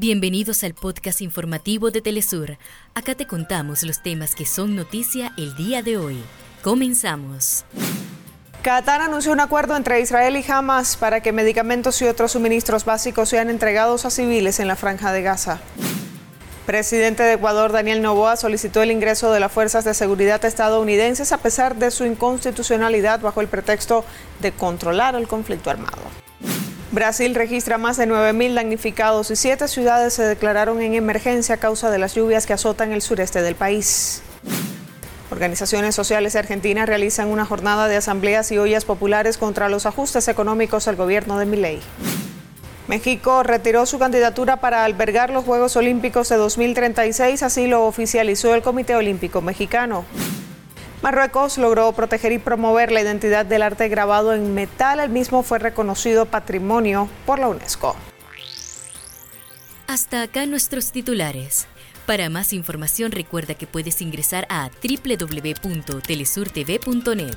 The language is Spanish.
Bienvenidos al podcast informativo de Telesur. Acá te contamos los temas que son noticia el día de hoy. Comenzamos. Qatar anunció un acuerdo entre Israel y Hamas para que medicamentos y otros suministros básicos sean entregados a civiles en la franja de Gaza. Presidente de Ecuador, Daniel Novoa, solicitó el ingreso de las fuerzas de seguridad estadounidenses a pesar de su inconstitucionalidad bajo el pretexto de controlar el conflicto armado. Brasil registra más de 9.000 damnificados y siete ciudades se declararon en emergencia a causa de las lluvias que azotan el sureste del país. Organizaciones sociales argentinas realizan una jornada de asambleas y ollas populares contra los ajustes económicos al gobierno de Milei. México retiró su candidatura para albergar los Juegos Olímpicos de 2036, así lo oficializó el Comité Olímpico Mexicano. Marruecos logró proteger y promover la identidad del arte grabado en metal. El mismo fue reconocido patrimonio por la UNESCO. Hasta acá nuestros titulares. Para más información recuerda que puedes ingresar a www.telesurtv.net.